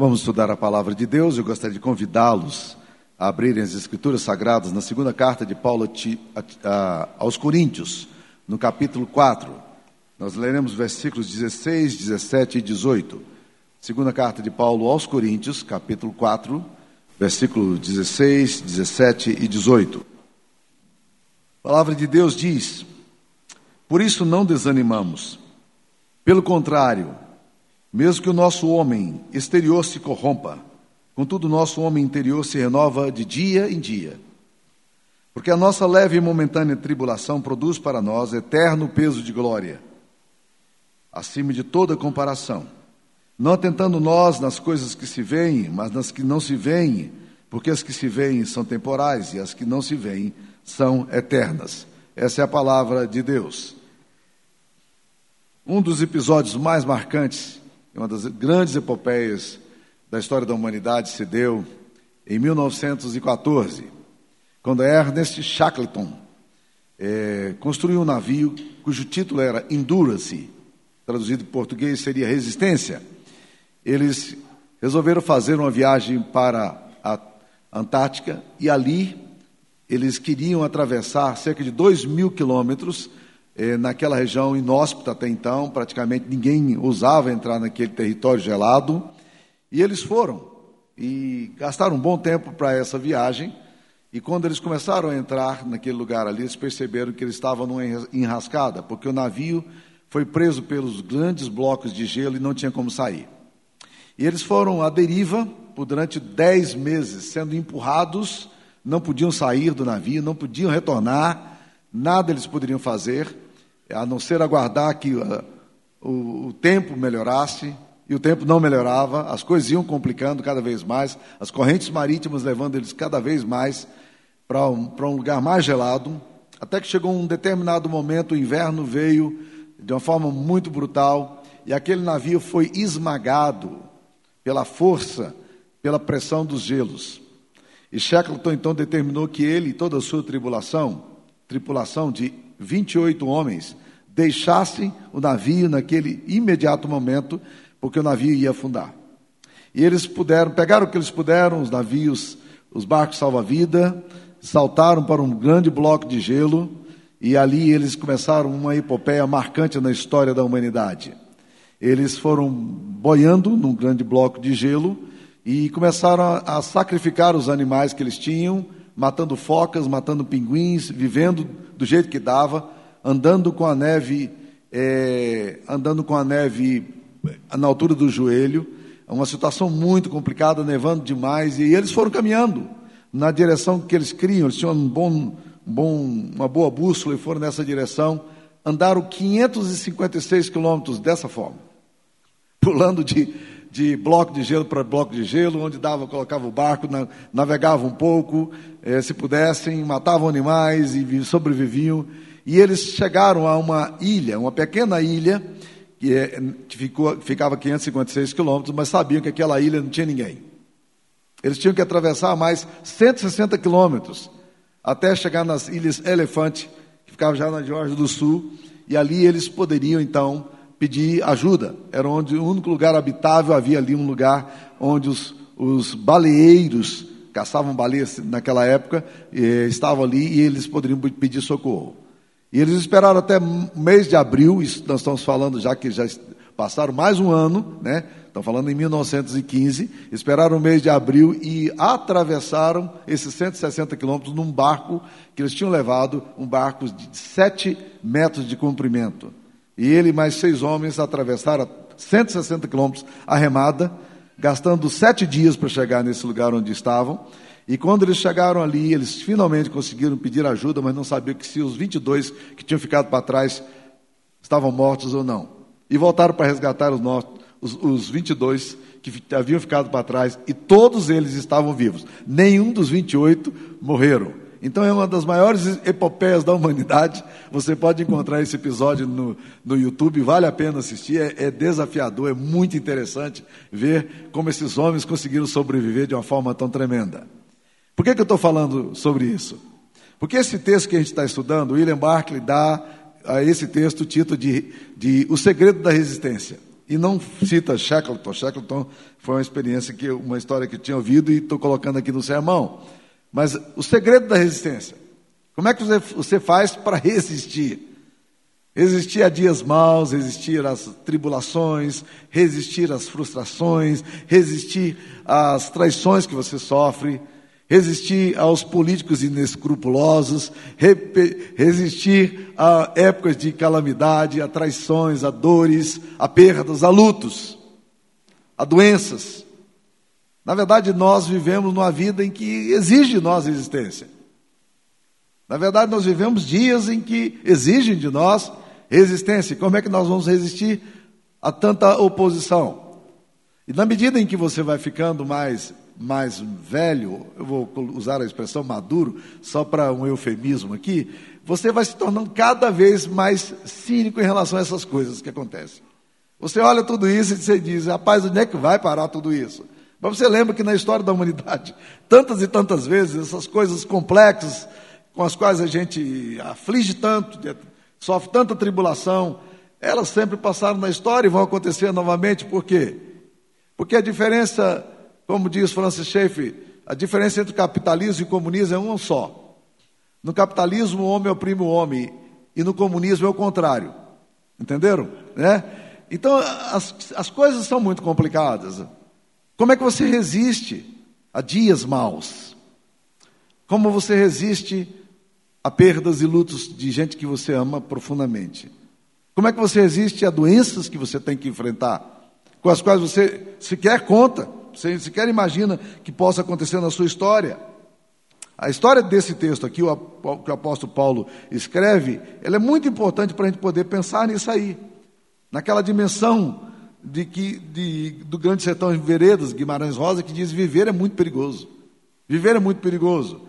Vamos estudar a palavra de Deus. Eu gostaria de convidá-los a abrirem as Escrituras Sagradas na segunda carta de Paulo aos Coríntios, no capítulo 4. Nós leremos versículos 16, 17 e 18. Segunda carta de Paulo aos Coríntios, capítulo 4, versículo 16, 17 e 18. A palavra de Deus diz: Por isso não desanimamos. Pelo contrário, mesmo que o nosso homem exterior se corrompa, contudo o nosso homem interior se renova de dia em dia. Porque a nossa leve e momentânea tribulação produz para nós eterno peso de glória, acima de toda comparação. Não atentando nós nas coisas que se veem, mas nas que não se veem, porque as que se veem são temporais e as que não se veem são eternas. Essa é a palavra de Deus. Um dos episódios mais marcantes uma das grandes epopeias da história da humanidade se deu em 1914, quando Ernest Shackleton é, construiu um navio cujo título era Endurance, traduzido em português seria Resistência. Eles resolveram fazer uma viagem para a Antártica e ali eles queriam atravessar cerca de 2 mil quilômetros eh, naquela região inóspita até então, praticamente ninguém ousava entrar naquele território gelado. E eles foram e gastaram um bom tempo para essa viagem. E quando eles começaram a entrar naquele lugar ali, eles perceberam que eles estavam numa enrascada, porque o navio foi preso pelos grandes blocos de gelo e não tinha como sair. E eles foram à deriva por durante dez meses, sendo empurrados, não podiam sair do navio, não podiam retornar, nada eles poderiam fazer a não ser aguardar que uh, o, o tempo melhorasse, e o tempo não melhorava, as coisas iam complicando cada vez mais, as correntes marítimas levando eles cada vez mais para um, um lugar mais gelado, até que chegou um determinado momento, o inverno veio de uma forma muito brutal, e aquele navio foi esmagado pela força, pela pressão dos gelos. E Shackleton então determinou que ele e toda a sua tribulação, tripulação de 28 homens deixassem o navio naquele imediato momento, porque o navio ia afundar. E eles puderam, pegaram o que eles puderam, os navios, os barcos salva-vida, saltaram para um grande bloco de gelo, e ali eles começaram uma epopeia marcante na história da humanidade. Eles foram boiando num grande bloco de gelo e começaram a, a sacrificar os animais que eles tinham, matando focas, matando pinguins, vivendo do jeito que dava, andando com a neve, é, andando com a neve na altura do joelho, uma situação muito complicada, nevando demais, e eles foram caminhando na direção que eles criam, eles tinham um bom, bom, uma boa bússola e foram nessa direção, andaram 556 quilômetros dessa forma, pulando de de bloco de gelo para bloco de gelo, onde dava, colocava o barco, na, navegava um pouco, eh, se pudessem, matavam animais e sobreviviam. E eles chegaram a uma ilha, uma pequena ilha, que, é, que ficou, ficava a 556 quilômetros, mas sabiam que aquela ilha não tinha ninguém. Eles tinham que atravessar mais 160 quilômetros até chegar nas ilhas Elefante, que ficava já na Geórgia do Sul, e ali eles poderiam então pedir ajuda. Era onde o único lugar habitável, havia ali um lugar onde os, os baleeiros caçavam baleias naquela época, estavam ali e eles poderiam pedir socorro. E eles esperaram até mês de abril, isso nós estamos falando já que já passaram mais um ano, né? Estão falando em 1915, esperaram o mês de abril e atravessaram esses 160 quilômetros num barco que eles tinham levado, um barco de 7 metros de comprimento. E ele e mais seis homens atravessaram 160 quilômetros a remada, gastando sete dias para chegar nesse lugar onde estavam. E quando eles chegaram ali, eles finalmente conseguiram pedir ajuda, mas não sabiam que se os 22 que tinham ficado para trás estavam mortos ou não. E voltaram para resgatar os, os, os 22 que haviam ficado para trás, e todos eles estavam vivos. Nenhum dos 28 morreram. Então é uma das maiores epopeias da humanidade. Você pode encontrar esse episódio no, no YouTube, vale a pena assistir, é, é desafiador, é muito interessante ver como esses homens conseguiram sobreviver de uma forma tão tremenda. Por que, que eu estou falando sobre isso? Porque esse texto que a gente está estudando, William Barclay dá a esse texto o título de, de O Segredo da Resistência. e não cita Shackleton. Shackleton foi uma experiência que uma história que eu tinha ouvido e estou colocando aqui no sermão. Mas o segredo da resistência. Como é que você faz para resistir? Resistir a dias maus, resistir às tribulações, resistir às frustrações, resistir às traições que você sofre, resistir aos políticos inescrupulosos, resistir a épocas de calamidade, a traições, a dores, a perdas, a lutos, a doenças. Na verdade, nós vivemos numa vida em que exige de nós resistência. Na verdade, nós vivemos dias em que exigem de nós resistência. Como é que nós vamos resistir a tanta oposição? E na medida em que você vai ficando mais mais velho, eu vou usar a expressão maduro, só para um eufemismo aqui, você vai se tornando cada vez mais cínico em relação a essas coisas que acontecem. Você olha tudo isso e você diz, rapaz, onde é que vai parar tudo isso? Mas você lembra que na história da humanidade, tantas e tantas vezes, essas coisas complexas com as quais a gente aflige tanto, sofre tanta tribulação, elas sempre passaram na história e vão acontecer novamente, por quê? Porque a diferença como diz Francis Schaeffer, a diferença entre capitalismo e comunismo é uma só. No capitalismo, o homem oprime o homem, e no comunismo é o contrário. Entenderam? Né? Então, as, as coisas são muito complicadas. Como é que você resiste a dias maus? Como você resiste a perdas e lutos de gente que você ama profundamente? Como é que você resiste a doenças que você tem que enfrentar, com as quais você sequer conta? Você sequer imagina que possa acontecer na sua história. A história desse texto aqui, o que o apóstolo Paulo escreve, ela é muito importante para a gente poder pensar nisso aí. Naquela dimensão de que, de, do grande sertão de veredas, Guimarães Rosa, que diz viver é muito perigoso. Viver é muito perigoso.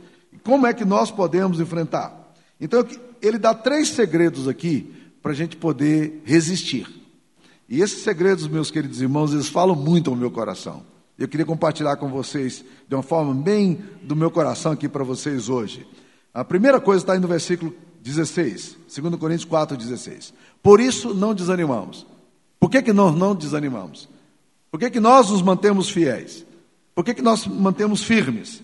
Como é que nós podemos enfrentar? Então, ele dá três segredos aqui para a gente poder resistir. E esses segredos, meus queridos irmãos, eles falam muito ao meu coração. Eu queria compartilhar com vocês de uma forma bem do meu coração aqui para vocês hoje. A primeira coisa está aí no versículo 16, 2 Coríntios 4, 16. Por isso não desanimamos. Por que, que nós não desanimamos? Por que, que nós nos mantemos fiéis? Por que, que nós mantemos firmes?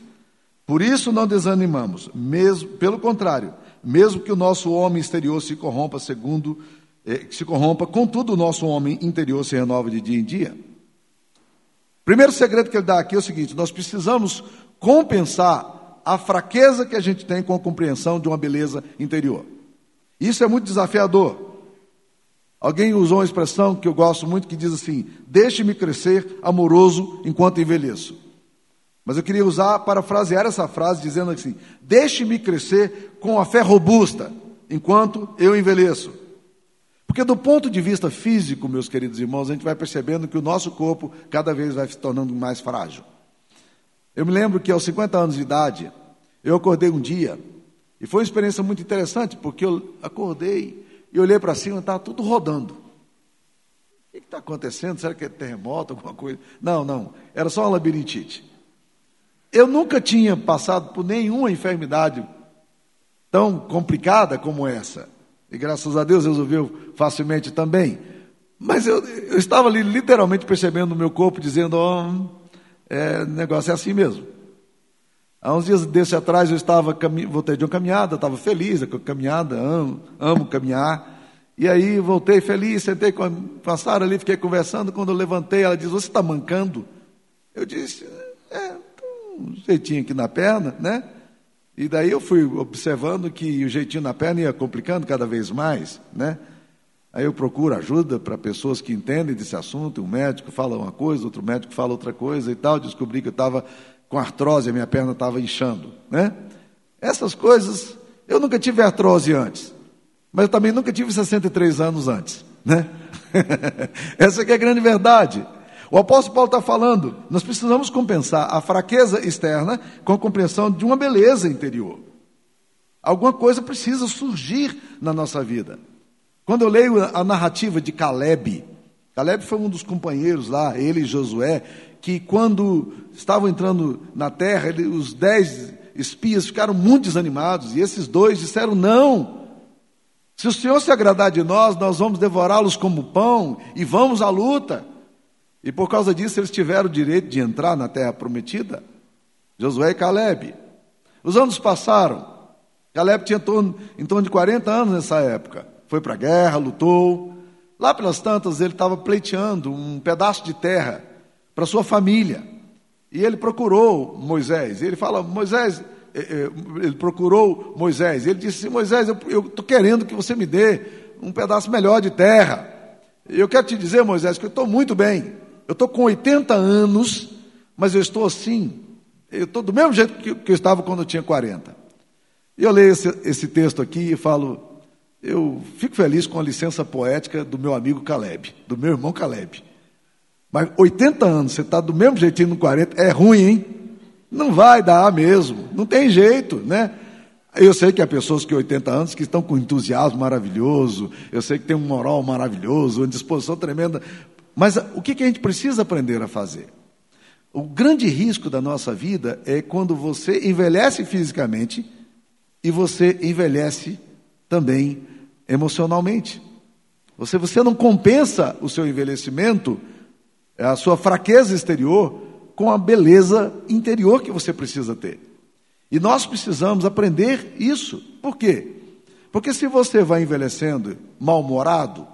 Por isso não desanimamos, mesmo, pelo contrário, mesmo que o nosso homem exterior se corrompa segundo, eh, se corrompa, contudo o nosso homem interior se renova de dia em dia. Primeiro segredo que ele dá aqui é o seguinte: nós precisamos compensar a fraqueza que a gente tem com a compreensão de uma beleza interior. Isso é muito desafiador. Alguém usou uma expressão que eu gosto muito que diz assim: deixe-me crescer amoroso enquanto envelheço. Mas eu queria usar, parafrasear essa frase dizendo assim: deixe-me crescer com a fé robusta enquanto eu envelheço. Porque do ponto de vista físico, meus queridos irmãos, a gente vai percebendo que o nosso corpo cada vez vai se tornando mais frágil. Eu me lembro que aos 50 anos de idade, eu acordei um dia, e foi uma experiência muito interessante, porque eu acordei e olhei para cima e estava tudo rodando. O que está acontecendo? Será que é terremoto, alguma coisa? Não, não, era só uma labirintite. Eu nunca tinha passado por nenhuma enfermidade tão complicada como essa. E graças a Deus resolveu facilmente também. Mas eu, eu estava ali literalmente percebendo no meu corpo, dizendo: oh, é, negócio é assim mesmo. Há uns dias desse atrás eu estava, voltei de uma caminhada, estava feliz com a caminhada, amo, amo caminhar. E aí voltei feliz, sentei com a, com a Sara ali, fiquei conversando. Quando eu levantei, ela disse: Você está mancando? Eu disse: É, um jeitinho aqui na perna, né? E daí eu fui observando que o jeitinho na perna ia complicando cada vez mais, né? Aí eu procuro ajuda para pessoas que entendem desse assunto. Um médico fala uma coisa, outro médico fala outra coisa e tal. Descobri que eu estava com artrose, a minha perna estava inchando, né? Essas coisas, eu nunca tive artrose antes, mas eu também nunca tive 63 anos antes, né? Essa é a grande verdade. O apóstolo Paulo está falando, nós precisamos compensar a fraqueza externa com a compreensão de uma beleza interior. Alguma coisa precisa surgir na nossa vida. Quando eu leio a narrativa de Caleb, Caleb foi um dos companheiros lá, ele e Josué, que quando estavam entrando na terra, ele, os dez espias ficaram muito desanimados, e esses dois disseram: Não, Se o Senhor se agradar de nós, nós vamos devorá-los como pão e vamos à luta. E por causa disso, eles tiveram o direito de entrar na terra prometida. Josué e Caleb. Os anos passaram. Caleb tinha em torno, em torno de 40 anos nessa época. Foi para a guerra, lutou. Lá pelas tantas, ele estava pleiteando um pedaço de terra para sua família. E ele procurou Moisés. Ele fala: Moisés, eh, eh, ele procurou Moisés. Ele disse: Moisés, eu estou querendo que você me dê um pedaço melhor de terra. Eu quero te dizer, Moisés, que eu estou muito bem. Eu estou com 80 anos, mas eu estou assim. Eu estou do mesmo jeito que, que eu estava quando eu tinha 40. E eu leio esse, esse texto aqui e falo: eu fico feliz com a licença poética do meu amigo Caleb, do meu irmão Caleb. Mas 80 anos, você está do mesmo jeitinho no 40, é ruim, hein? Não vai dar mesmo, não tem jeito, né? Eu sei que há pessoas que 80 anos que estão com entusiasmo maravilhoso, eu sei que tem um moral maravilhoso, uma disposição tremenda, mas o que, a gente precisa aprender a fazer? O grande risco da nossa vida é quando você envelhece fisicamente e você envelhece também emocionalmente. Você, você não compensa o seu envelhecimento, a sua fraqueza exterior, com a beleza interior que você precisa ter. E nós precisamos aprender isso. Por quê? Porque se você vai envelhecendo mal-humorado,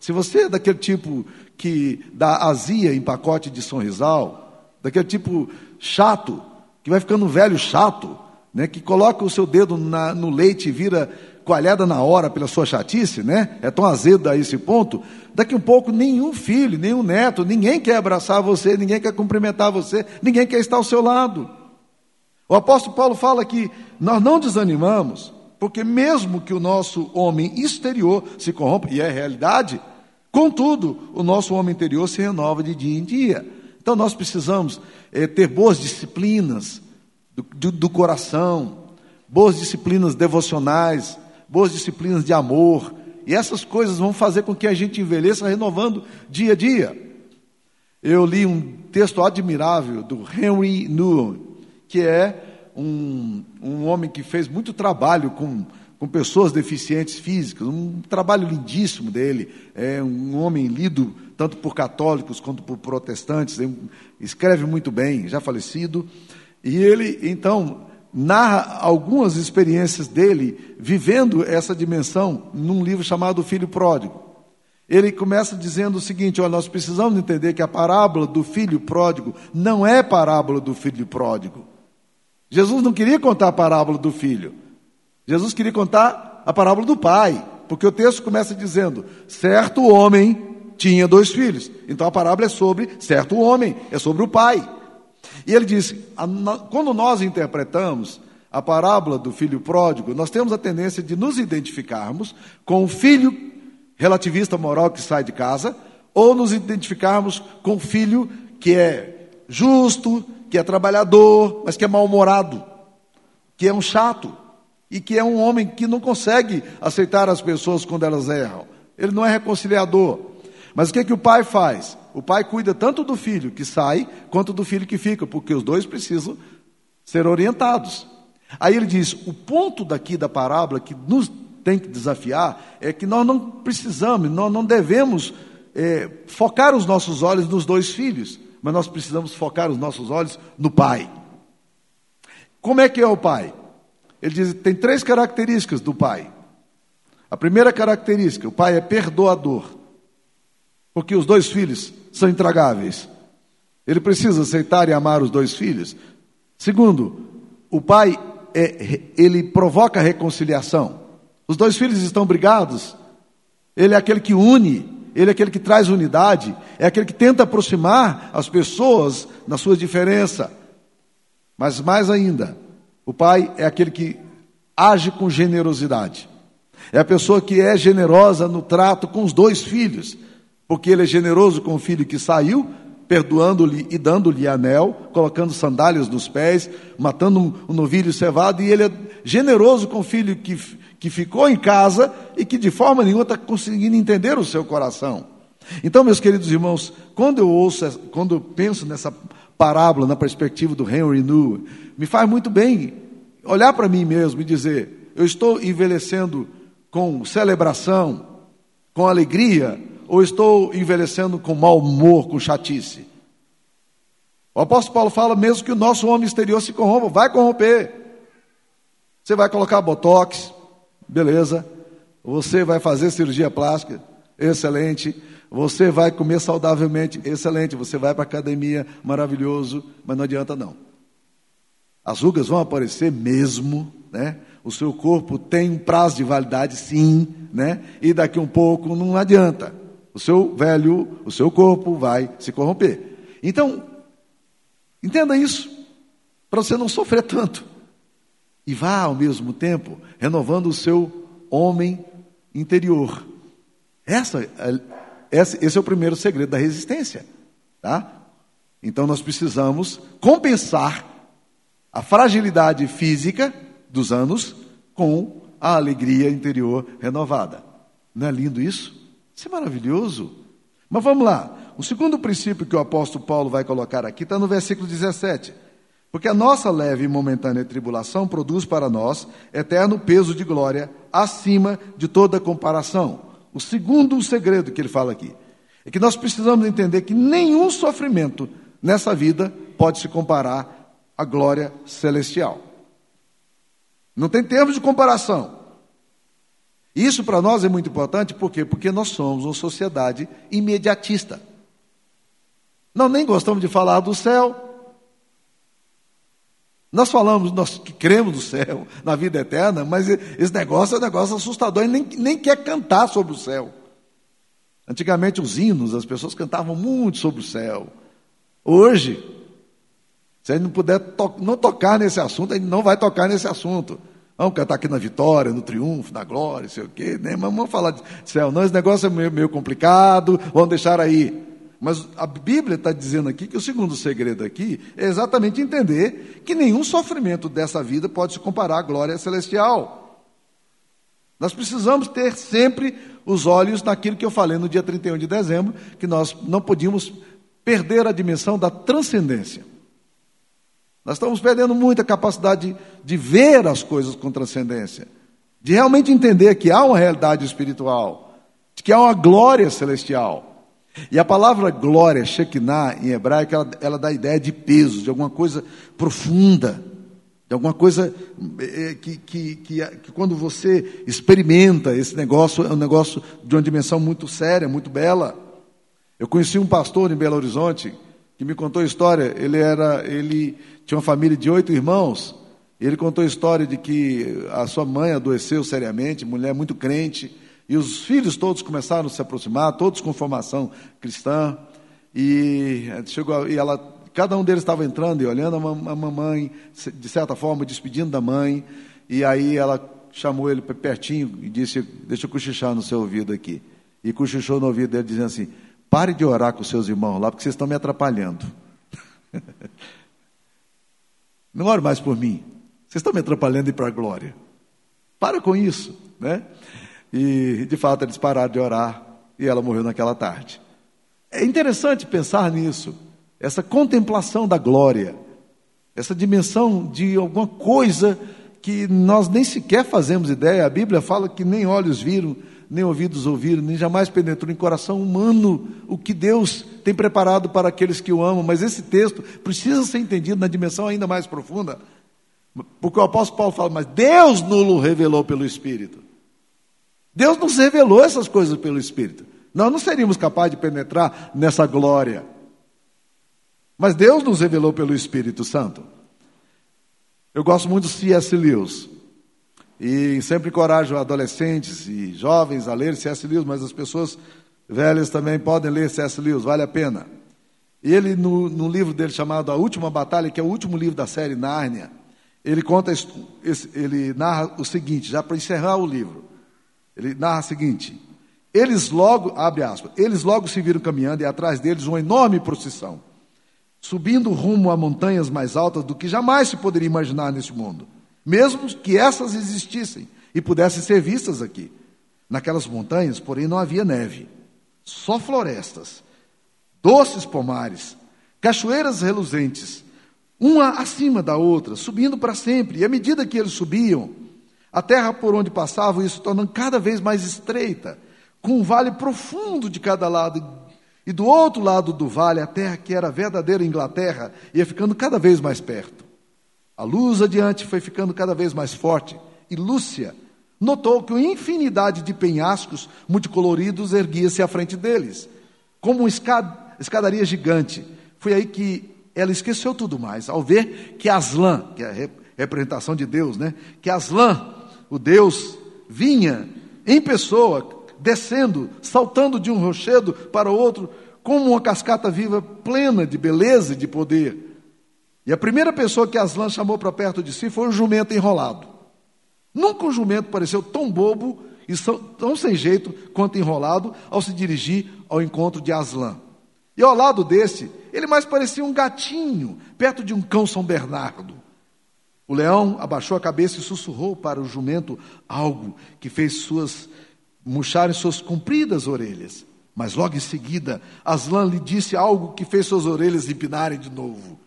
se você é daquele tipo que dá azia em pacote de sonrisal, daquele tipo chato, que vai ficando velho chato, né, que coloca o seu dedo na, no leite e vira coalhada na hora pela sua chatice, né? É tão azedo a esse ponto. Daqui um pouco, nenhum filho, nenhum neto, ninguém quer abraçar você, ninguém quer cumprimentar você, ninguém quer estar ao seu lado. O apóstolo Paulo fala que nós não desanimamos, porque mesmo que o nosso homem exterior se corrompa, e é realidade, contudo, o nosso homem interior se renova de dia em dia. Então nós precisamos é, ter boas disciplinas do, do, do coração, boas disciplinas devocionais, boas disciplinas de amor. E essas coisas vão fazer com que a gente envelheça renovando dia a dia. Eu li um texto admirável do Henry Newell, que é um, um homem que fez muito trabalho com, com pessoas deficientes físicas, um trabalho lindíssimo dele. É um homem lido tanto por católicos quanto por protestantes, escreve muito bem, já falecido. E ele, então, narra algumas experiências dele vivendo essa dimensão num livro chamado Filho Pródigo. Ele começa dizendo o seguinte: olha, nós precisamos entender que a parábola do filho pródigo não é parábola do filho pródigo. Jesus não queria contar a parábola do filho. Jesus queria contar a parábola do pai, porque o texto começa dizendo: certo homem tinha dois filhos. Então a parábola é sobre certo homem, é sobre o pai. E ele diz: quando nós interpretamos a parábola do filho pródigo, nós temos a tendência de nos identificarmos com o filho relativista moral que sai de casa, ou nos identificarmos com o filho que é justo, que é trabalhador, mas que é mal-humorado, que é um chato e que é um homem que não consegue aceitar as pessoas quando elas erram. Ele não é reconciliador. Mas o que, que o pai faz? O pai cuida tanto do filho que sai, quanto do filho que fica, porque os dois precisam ser orientados. Aí ele diz: o ponto daqui da parábola que nos tem que desafiar é que nós não precisamos, nós não devemos é, focar os nossos olhos nos dois filhos, mas nós precisamos focar os nossos olhos no pai. Como é que é o pai? Ele diz: tem três características do pai. A primeira característica, o pai é perdoador. Porque os dois filhos são intragáveis. Ele precisa aceitar e amar os dois filhos. Segundo, o pai é, ele provoca reconciliação. Os dois filhos estão brigados. Ele é aquele que une, ele é aquele que traz unidade, é aquele que tenta aproximar as pessoas na sua diferença. Mas mais ainda, o pai é aquele que age com generosidade. É a pessoa que é generosa no trato com os dois filhos porque ele é generoso com o filho que saiu, perdoando-lhe e dando-lhe anel, colocando sandálias nos pés, matando um, um, novilho cevado, e ele é generoso com o filho que, que ficou em casa e que de forma nenhuma está conseguindo entender o seu coração. Então, meus queridos irmãos, quando eu ouço, quando eu penso nessa parábola na perspectiva do Henry New, me faz muito bem olhar para mim mesmo e dizer: eu estou envelhecendo com celebração, com alegria, ou estou envelhecendo com mau humor, com chatice? O apóstolo Paulo fala mesmo que o nosso homem exterior se corrompa, vai corromper. Você vai colocar botox, beleza. Você vai fazer cirurgia plástica, excelente. Você vai comer saudavelmente, excelente. Você vai para a academia, maravilhoso, mas não adianta não. As rugas vão aparecer mesmo, né? O seu corpo tem um prazo de validade, sim, né? E daqui um pouco não adianta. O seu velho, o seu corpo vai se corromper. Então, entenda isso, para você não sofrer tanto. E vá ao mesmo tempo renovando o seu homem interior. Essa, esse é o primeiro segredo da resistência, tá? Então nós precisamos compensar a fragilidade física dos anos com a alegria interior renovada. Não é lindo isso? Isso é maravilhoso. Mas vamos lá. O segundo princípio que o apóstolo Paulo vai colocar aqui está no versículo 17. Porque a nossa leve e momentânea tribulação produz para nós eterno peso de glória acima de toda comparação. O segundo segredo que ele fala aqui é que nós precisamos entender que nenhum sofrimento nessa vida pode se comparar à glória celestial. Não tem termos de comparação. Isso para nós é muito importante, por quê? Porque nós somos uma sociedade imediatista. Nós nem gostamos de falar do céu. Nós falamos, nós que cremos no céu, na vida eterna, mas esse negócio é um negócio assustador, e nem, nem quer cantar sobre o céu. Antigamente, os hinos, as pessoas cantavam muito sobre o céu. Hoje, se gente não puder to não tocar nesse assunto, gente não vai tocar nesse assunto. Vamos cantar aqui na vitória, no triunfo, na glória, sei o quê, né? mas vamos falar de céu. Não, esse negócio é meio, meio complicado, vamos deixar aí. Mas a Bíblia está dizendo aqui que o segundo segredo aqui é exatamente entender que nenhum sofrimento dessa vida pode se comparar à glória celestial. Nós precisamos ter sempre os olhos naquilo que eu falei no dia 31 de dezembro, que nós não podíamos perder a dimensão da transcendência. Nós estamos perdendo muita capacidade de, ver as coisas com transcendência, de realmente entender que há uma realidade espiritual, de que há uma glória celestial. E a palavra glória, Shekinah, em hebraico, ela, ela dá a ideia de peso, de alguma coisa profunda, de alguma coisa eh, que, que, que, que, quando você experimenta esse negócio, é um negócio de uma dimensão muito séria, muito bela. Eu conheci um pastor em Belo Horizonte que me contou a história. Ele era, ele tinha uma família de oito irmãos. E ele contou a história de que a sua mãe adoeceu seriamente, mulher muito crente, e os filhos todos começaram a se aproximar, todos com formação cristã. E chegou e ela, cada um deles estava entrando e olhando a mamãe, de certa forma despedindo da mãe. E aí ela chamou ele pertinho e disse: "Deixa eu cochichar no seu ouvido aqui". E cochichou no ouvido dele dizendo assim: Pare de orar com seus irmãos lá, porque vocês estão me atrapalhando. Não ore mais por mim. Vocês estão me atrapalhando e para a glória. Para com isso, né? E de fato eles pararam de orar e ela morreu naquela tarde. É interessante pensar nisso, essa contemplação da glória, essa dimensão de alguma coisa que nós nem sequer fazemos ideia. A Bíblia fala que nem olhos viram, nem ouvidos ouviram, nem jamais penetrou em coração humano o que Deus tem preparado para aqueles que o amam. Mas esse texto precisa ser entendido na dimensão ainda mais profunda. Porque o apóstolo Paulo fala, mas Deus nulo revelou pelo Espírito. Deus nos revelou essas coisas pelo Espírito. Nós não seríamos capazes de penetrar nessa glória. Mas Deus nos revelou pelo Espírito Santo. Eu gosto muito do C.S. Lewis. E sempre encorajo adolescentes e jovens a ler C.S. Lewis, mas as pessoas velhas também podem ler C.S. Lewis, vale a pena. E ele, no, no, livro dele chamado A Última Batalha, que é o último livro da série Nárnia, ele conta, ele narra o seguinte, já para encerrar o livro. Ele narra o seguinte: eles logo, abre aspas, eles logo se viram caminhando e atrás deles uma enorme procissão, subindo rumo a montanhas mais altas do que jamais se poderia imaginar neste mundo mesmo que essas existissem e pudessem ser vistas aqui. Naquelas montanhas, porém, não havia neve, só florestas, doces pomares, cachoeiras reluzentes, uma acima da outra, subindo para sempre. E à medida que eles subiam, A terra por onde passavam ia se tornando cada vez mais estreita, com um vale profundo de cada lado. E do outro lado do vale, a terra que era a verdadeira Inglaterra ia ficando cada vez mais perto. A luz adiante foi ficando cada vez mais forte, e Lúcia notou que uma infinidade de penhascos multicoloridos erguia-se à frente deles, como uma escadaria gigante. Foi aí que ela esqueceu tudo mais, ao ver que Aslan, que é a representação de Deus, né? Que Aslan, o Deus, vinha em pessoa, descendo, saltando de um rochedo para outro, como uma cascata viva plena de beleza e de poder. E a primeira pessoa que Aslan chamou para perto de si foi o jumento enrolado. Nunca um jumento pareceu tão bobo e tão sem jeito quanto enrolado ao se dirigir ao encontro de Aslan. E ao lado desse, ele mais parecia um gatinho, perto de um cão São Bernardo. O leão abaixou a cabeça e sussurrou para o jumento algo que fez suas murcharem suas compridas orelhas. Mas logo em seguida, Aslan lhe disse algo que fez suas orelhas empinarem de novo.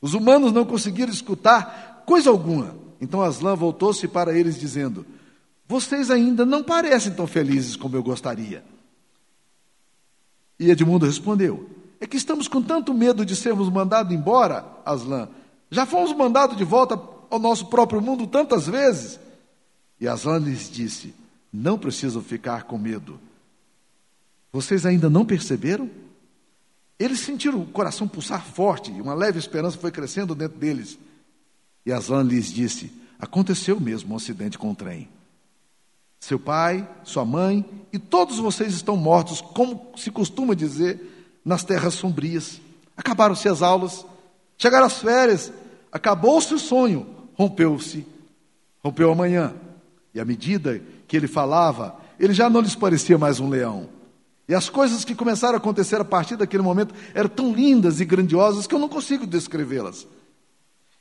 Os humanos não conseguiram escutar coisa alguma. Então Aslan voltou-se para eles, dizendo: Vocês ainda não parecem tão felizes como eu gostaria. E Edmundo respondeu: É que estamos com tanto medo de sermos mandados embora, Aslan. Já fomos mandados de volta ao nosso próprio mundo tantas vezes. E Aslan lhes disse: Não precisam ficar com medo. Vocês ainda não perceberam? Eles sentiram o coração pulsar forte e uma leve esperança foi crescendo dentro deles. E Aslan lhes disse: Aconteceu mesmo um acidente com o trem. Seu pai, sua mãe e todos vocês estão mortos, como se costuma dizer, nas terras sombrias. Acabaram-se as aulas, chegaram as férias, acabou-se o sonho, rompeu-se, rompeu amanhã. E à medida que ele falava, ele já não lhes parecia mais um leão. E as coisas que começaram a acontecer a partir daquele momento eram tão lindas e grandiosas que eu não consigo descrevê-las.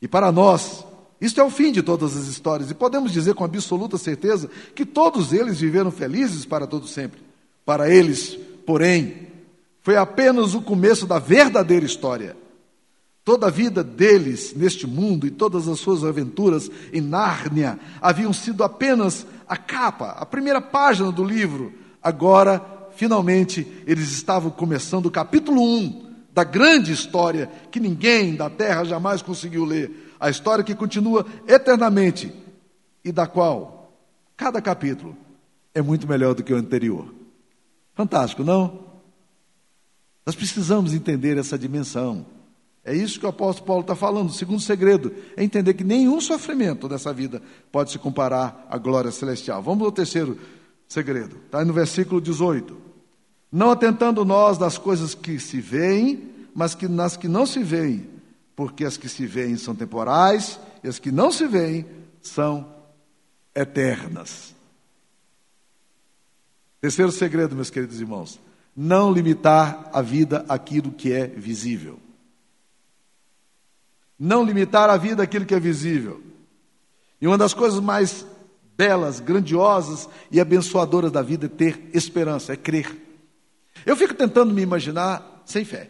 E para nós, isto é o fim de todas as histórias, e podemos dizer com absoluta certeza que todos eles viveram felizes para todo sempre. Para eles, porém, foi apenas o começo da verdadeira história. Toda a vida deles neste mundo e todas as suas aventuras em Nárnia haviam sido apenas a capa, a primeira página do livro. Agora, finalmente, eles estavam começando o capítulo 1 da grande história que ninguém da terra jamais conseguiu ler, a história que continua eternamente e da qual cada capítulo é muito melhor do que o anterior. Fantástico, não? Nós precisamos entender essa dimensão. É isso que o apóstolo Paulo está falando. O segundo segredo é entender que nenhum sofrimento dessa vida pode se comparar à glória celestial. Vamos ao terceiro segredo. Está no versículo 18 não atentando nós das coisas que se veem, mas que nas que não se veem, porque as que se veem são temporais e as que não se veem são eternas. Terceiro segredo, meus queridos irmãos: não limitar a vida àquilo que é visível. Não limitar a vida àquilo que é visível. E uma das coisas mais belas, grandiosas e abençoadoras da vida é ter esperança, é crer. Eu fico tentando me imaginar sem fé.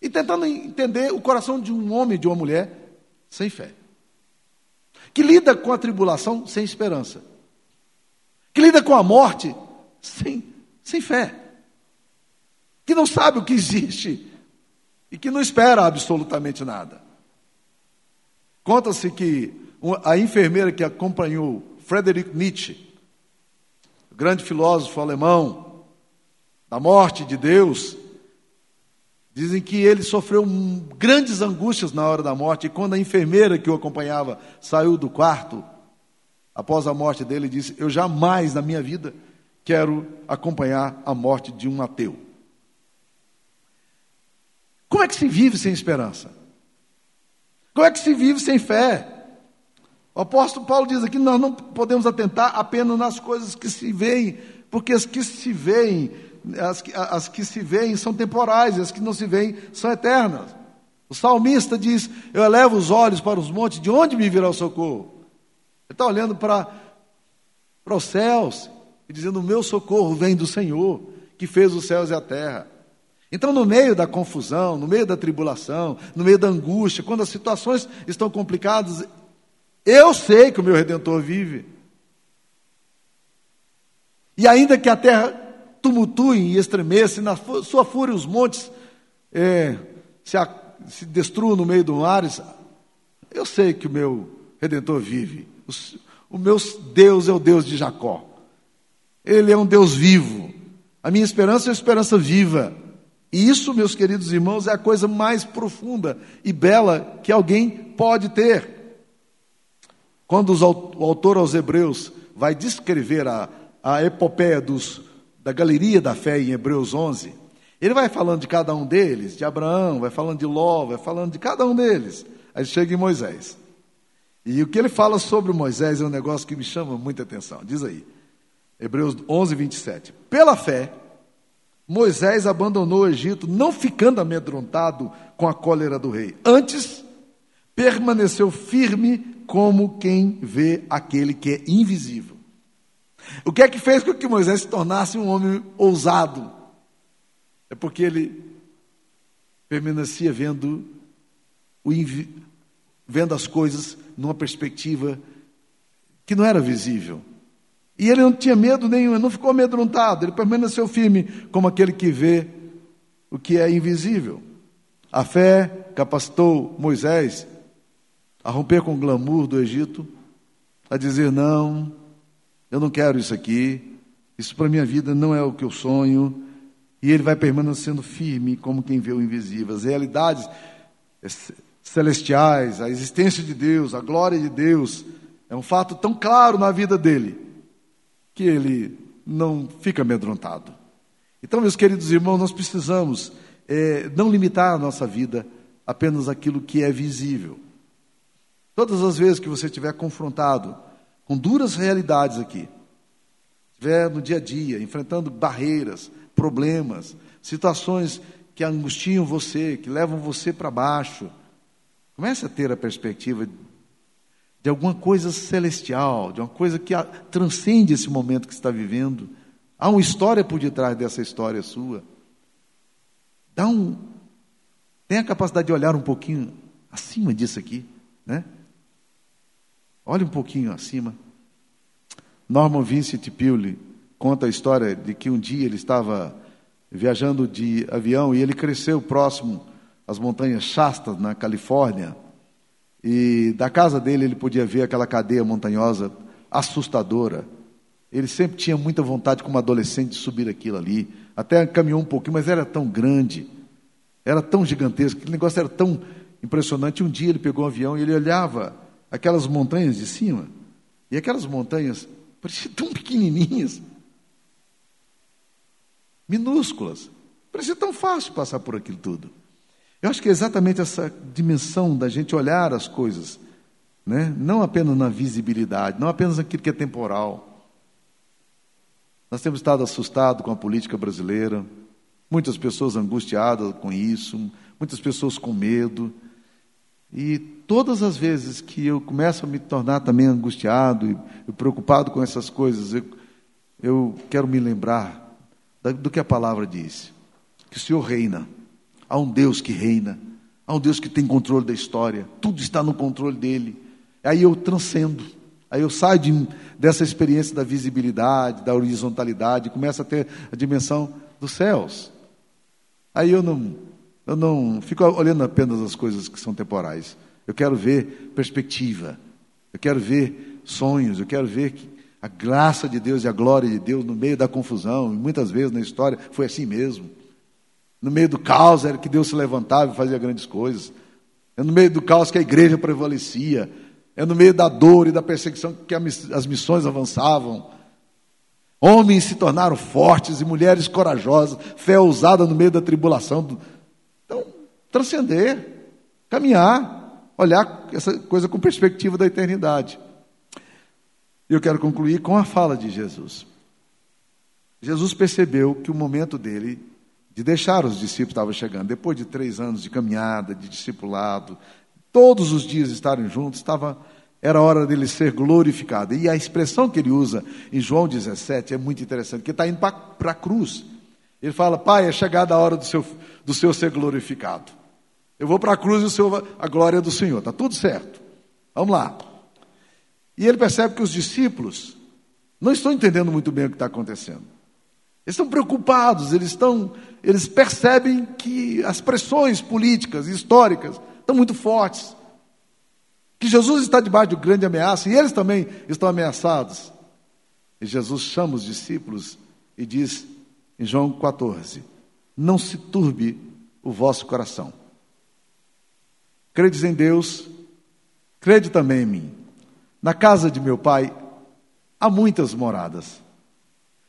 E tentando entender o coração de um homem de uma mulher sem fé. Que lida com a tribulação sem esperança. Que lida com a morte sem, sem fé. Que não sabe o que existe e que não espera absolutamente nada. Conta-se que a enfermeira que acompanhou Friedrich Nietzsche, grande filósofo alemão, da morte de Deus, dizem que ele sofreu grandes angústias na hora da morte, e quando a enfermeira que o acompanhava saiu do quarto, após a morte dele, disse: Eu jamais na minha vida quero acompanhar a morte de um ateu. Como é que se vive sem esperança? Como é que se vive sem fé? O apóstolo Paulo diz aqui: nós não podemos atentar apenas nas coisas que se veem, porque as que se veem as que, as que se veem são temporais, as que não se veem são eternas. O salmista diz: Eu elevo os olhos para os montes, de onde me virá o socorro? Ele está olhando para, para os céus e dizendo: O meu socorro vem do Senhor, que fez os céus e a terra. Então, no meio da confusão, no meio da tribulação, no meio da angústia, quando as situações estão complicadas, Eu sei que o meu redentor vive. E ainda que a terra tumultue e estremeça, e na sua fúria os montes é, se, se destruam no meio do mar, eu sei que o meu redentor vive. O, o meu Deus é o Deus de Jacó. Ele é um Deus vivo. A minha esperança é uma esperança viva. E isso, meus queridos irmãos, é a coisa mais profunda e bela que alguém pode ter. Quando os, o autor aos Hebreus vai descrever a, a epopeia dos, da galeria da fé em Hebreus 11, ele vai falando de cada um deles, de Abraão, vai falando de Ló, vai falando de cada um deles. Aí chega em Moisés. E o que ele fala sobre Moisés é um negócio que me chama muita atenção. Diz aí, Hebreus 11, 27. Pela fé, Moisés abandonou o Egito, não ficando amedrontado com a cólera do rei. Antes, permaneceu firme como quem vê aquele que é invisível. O que é que fez com que Moisés se tornasse um homem ousado? É porque ele permanecia vendo, o, vendo as coisas numa perspectiva que não era visível. E ele não tinha medo nenhum, ele não ficou amedrontado, ele permaneceu firme como aquele que vê o que é invisível. A fé capacitou Moisés a romper com o glamour do Egito, a dizer: não, eu não quero isso aqui, isso para minha vida não é o que eu sonho. E ele vai permanecendo firme como quem vê o invisível. As realidades celestiais, a existência de Deus, a glória de Deus, é um fato tão claro na vida dele que ele não fica amedrontado. Então, meus queridos irmãos, nós precisamos é, não limitar a nossa vida apenas aquilo que é visível. Todas as vezes que você estiver confrontado com duras realidades aqui. Estiver no dia a dia, enfrentando barreiras, problemas, situações que angustiam você, que levam você para baixo. Comece a ter a perspectiva de alguma coisa celestial, de uma coisa que transcende esse momento que está vivendo. Há uma história por detrás dessa história sua. Dá um, tem a capacidade de olhar um pouquinho acima disso aqui, né? Olhe um pouquinho acima. Norman Vincent Peale conta a história de que um dia ele estava viajando de avião e ele cresceu próximo às montanhas Shasta, na Califórnia. E da casa dele ele podia ver aquela cadeia montanhosa assustadora. Ele sempre tinha muita vontade, como adolescente, de subir aquilo ali. Até caminhou um pouquinho, mas era tão grande, era tão gigantesco, aquele negócio era tão impressionante. Um dia ele pegou um avião e ele olhava aquelas montanhas de cima, e aquelas montanhas pareciam tão pequenininhas, minúsculas, parecia tão fácil passar por aquilo tudo. Eu acho que é exatamente essa dimensão da gente olhar as coisas, né? não apenas na visibilidade, não apenas aquilo que é temporal. Nós temos estado assustados com a política brasileira, muitas pessoas angustiadas com isso, muitas pessoas com medo. E todas as vezes que eu começo a me tornar também angustiado e, e preocupado com essas coisas, eu, eu quero me lembrar do que a palavra diz: que o Senhor reina, há um Deus que reina, há um Deus que tem controle da história, tudo está no controle dele. Aí eu transcendo, aí eu saio de, dessa experiência da visibilidade, da horizontalidade, começo a ter a dimensão dos céus. Aí eu não eu não fico olhando apenas as coisas que são temporais. Eu quero ver perspectiva. Eu quero ver sonhos. Eu quero ver que a graça de Deus e a glória de Deus no meio da confusão. E muitas vezes na história foi assim mesmo. No meio do caos era que Deus se levantava e fazia grandes coisas. É no meio do caos que a igreja prevalecia. É no meio da dor e da perseguição que as missões avançavam. Homens se tornaram fortes e mulheres corajosas, fé ousada no meio da tribulação transcender, caminhar, olhar essa coisa com perspectiva da eternidade. Eu quero concluir com a fala de Jesus. Jesus percebeu que o momento dele de deixar os discípulos estava chegando. Depois de três anos de caminhada, de discipulado, todos os dias estarem juntos, estava, era hora dele ser glorificado. E a expressão que ele usa em João 17 é muito interessante, que está indo para a cruz. Ele fala, pai, é chegada a hora do seu, do seu ser glorificado. Eu vou para a cruz e o Senhor, a glória do Senhor. Está tudo certo. Vamos lá. E ele percebe que os discípulos não estão entendendo muito bem o que está acontecendo. Eles estão preocupados, eles estão, eles percebem que as pressões políticas e históricas estão muito fortes. Que Jesus está debaixo de grande ameaça e eles também estão ameaçados. E Jesus chama os discípulos e diz em João 14: Não se turbe o vosso coração. Credes em Deus, crede também em mim. Na casa de meu pai há muitas moradas.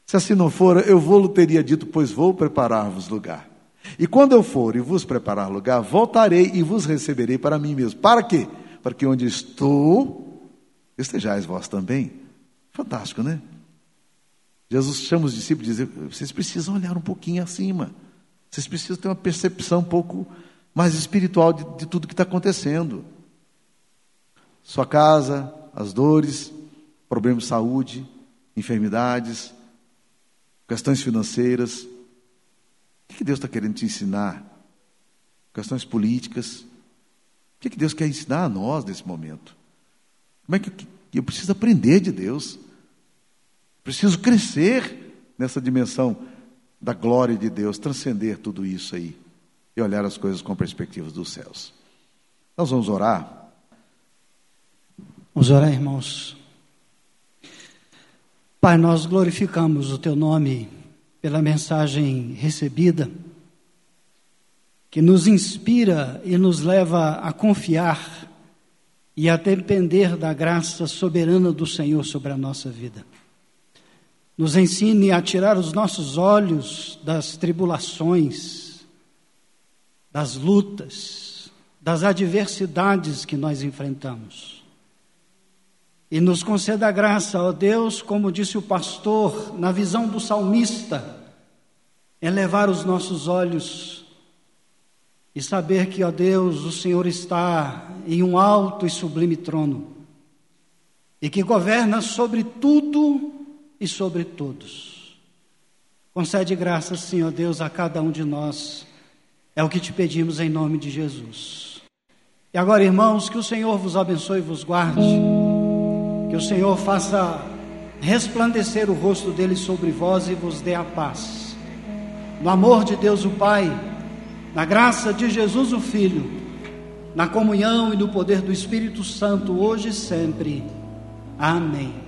Se assim não for, eu vou-lhe teria dito, pois vou preparar-vos lugar. E quando eu for e vos preparar lugar, voltarei e vos receberei para mim mesmo. Para quê? Para que onde estou, estejais vós também. Fantástico, né? Jesus chama os discípulos e diz: vocês precisam olhar um pouquinho acima. Vocês precisam ter uma percepção um pouco mais espiritual de, de tudo que está acontecendo. Sua casa, as dores, problemas de saúde, enfermidades, questões financeiras. O que Deus está querendo te ensinar? Questões políticas. O que Deus quer ensinar a nós nesse momento? Como é que eu preciso aprender de Deus? Preciso crescer nessa dimensão da glória de Deus, transcender tudo isso aí e olhar as coisas com perspectivas dos céus. Nós vamos orar. Vamos orar, irmãos. Pai, nós glorificamos o Teu nome pela mensagem recebida, que nos inspira e nos leva a confiar e a depender da graça soberana do Senhor sobre a nossa vida. Nos ensine a tirar os nossos olhos das tribulações, das lutas, das adversidades que nós enfrentamos e nos conceda a graça, ó Deus, como disse o pastor, na visão do salmista, elevar os nossos olhos e saber que, ó Deus, o Senhor está em um alto e sublime trono e que governa sobre tudo e sobre todos. Concede graça, Senhor Deus, a cada um de nós. É o que te pedimos em nome de Jesus. E agora, irmãos, que o Senhor vos abençoe e vos guarde. Que o Senhor faça resplandecer o rosto dele sobre vós e vos dê a paz. No amor de Deus o Pai, na graça de Jesus o Filho, na comunhão e no poder do Espírito Santo, hoje e sempre. Amém.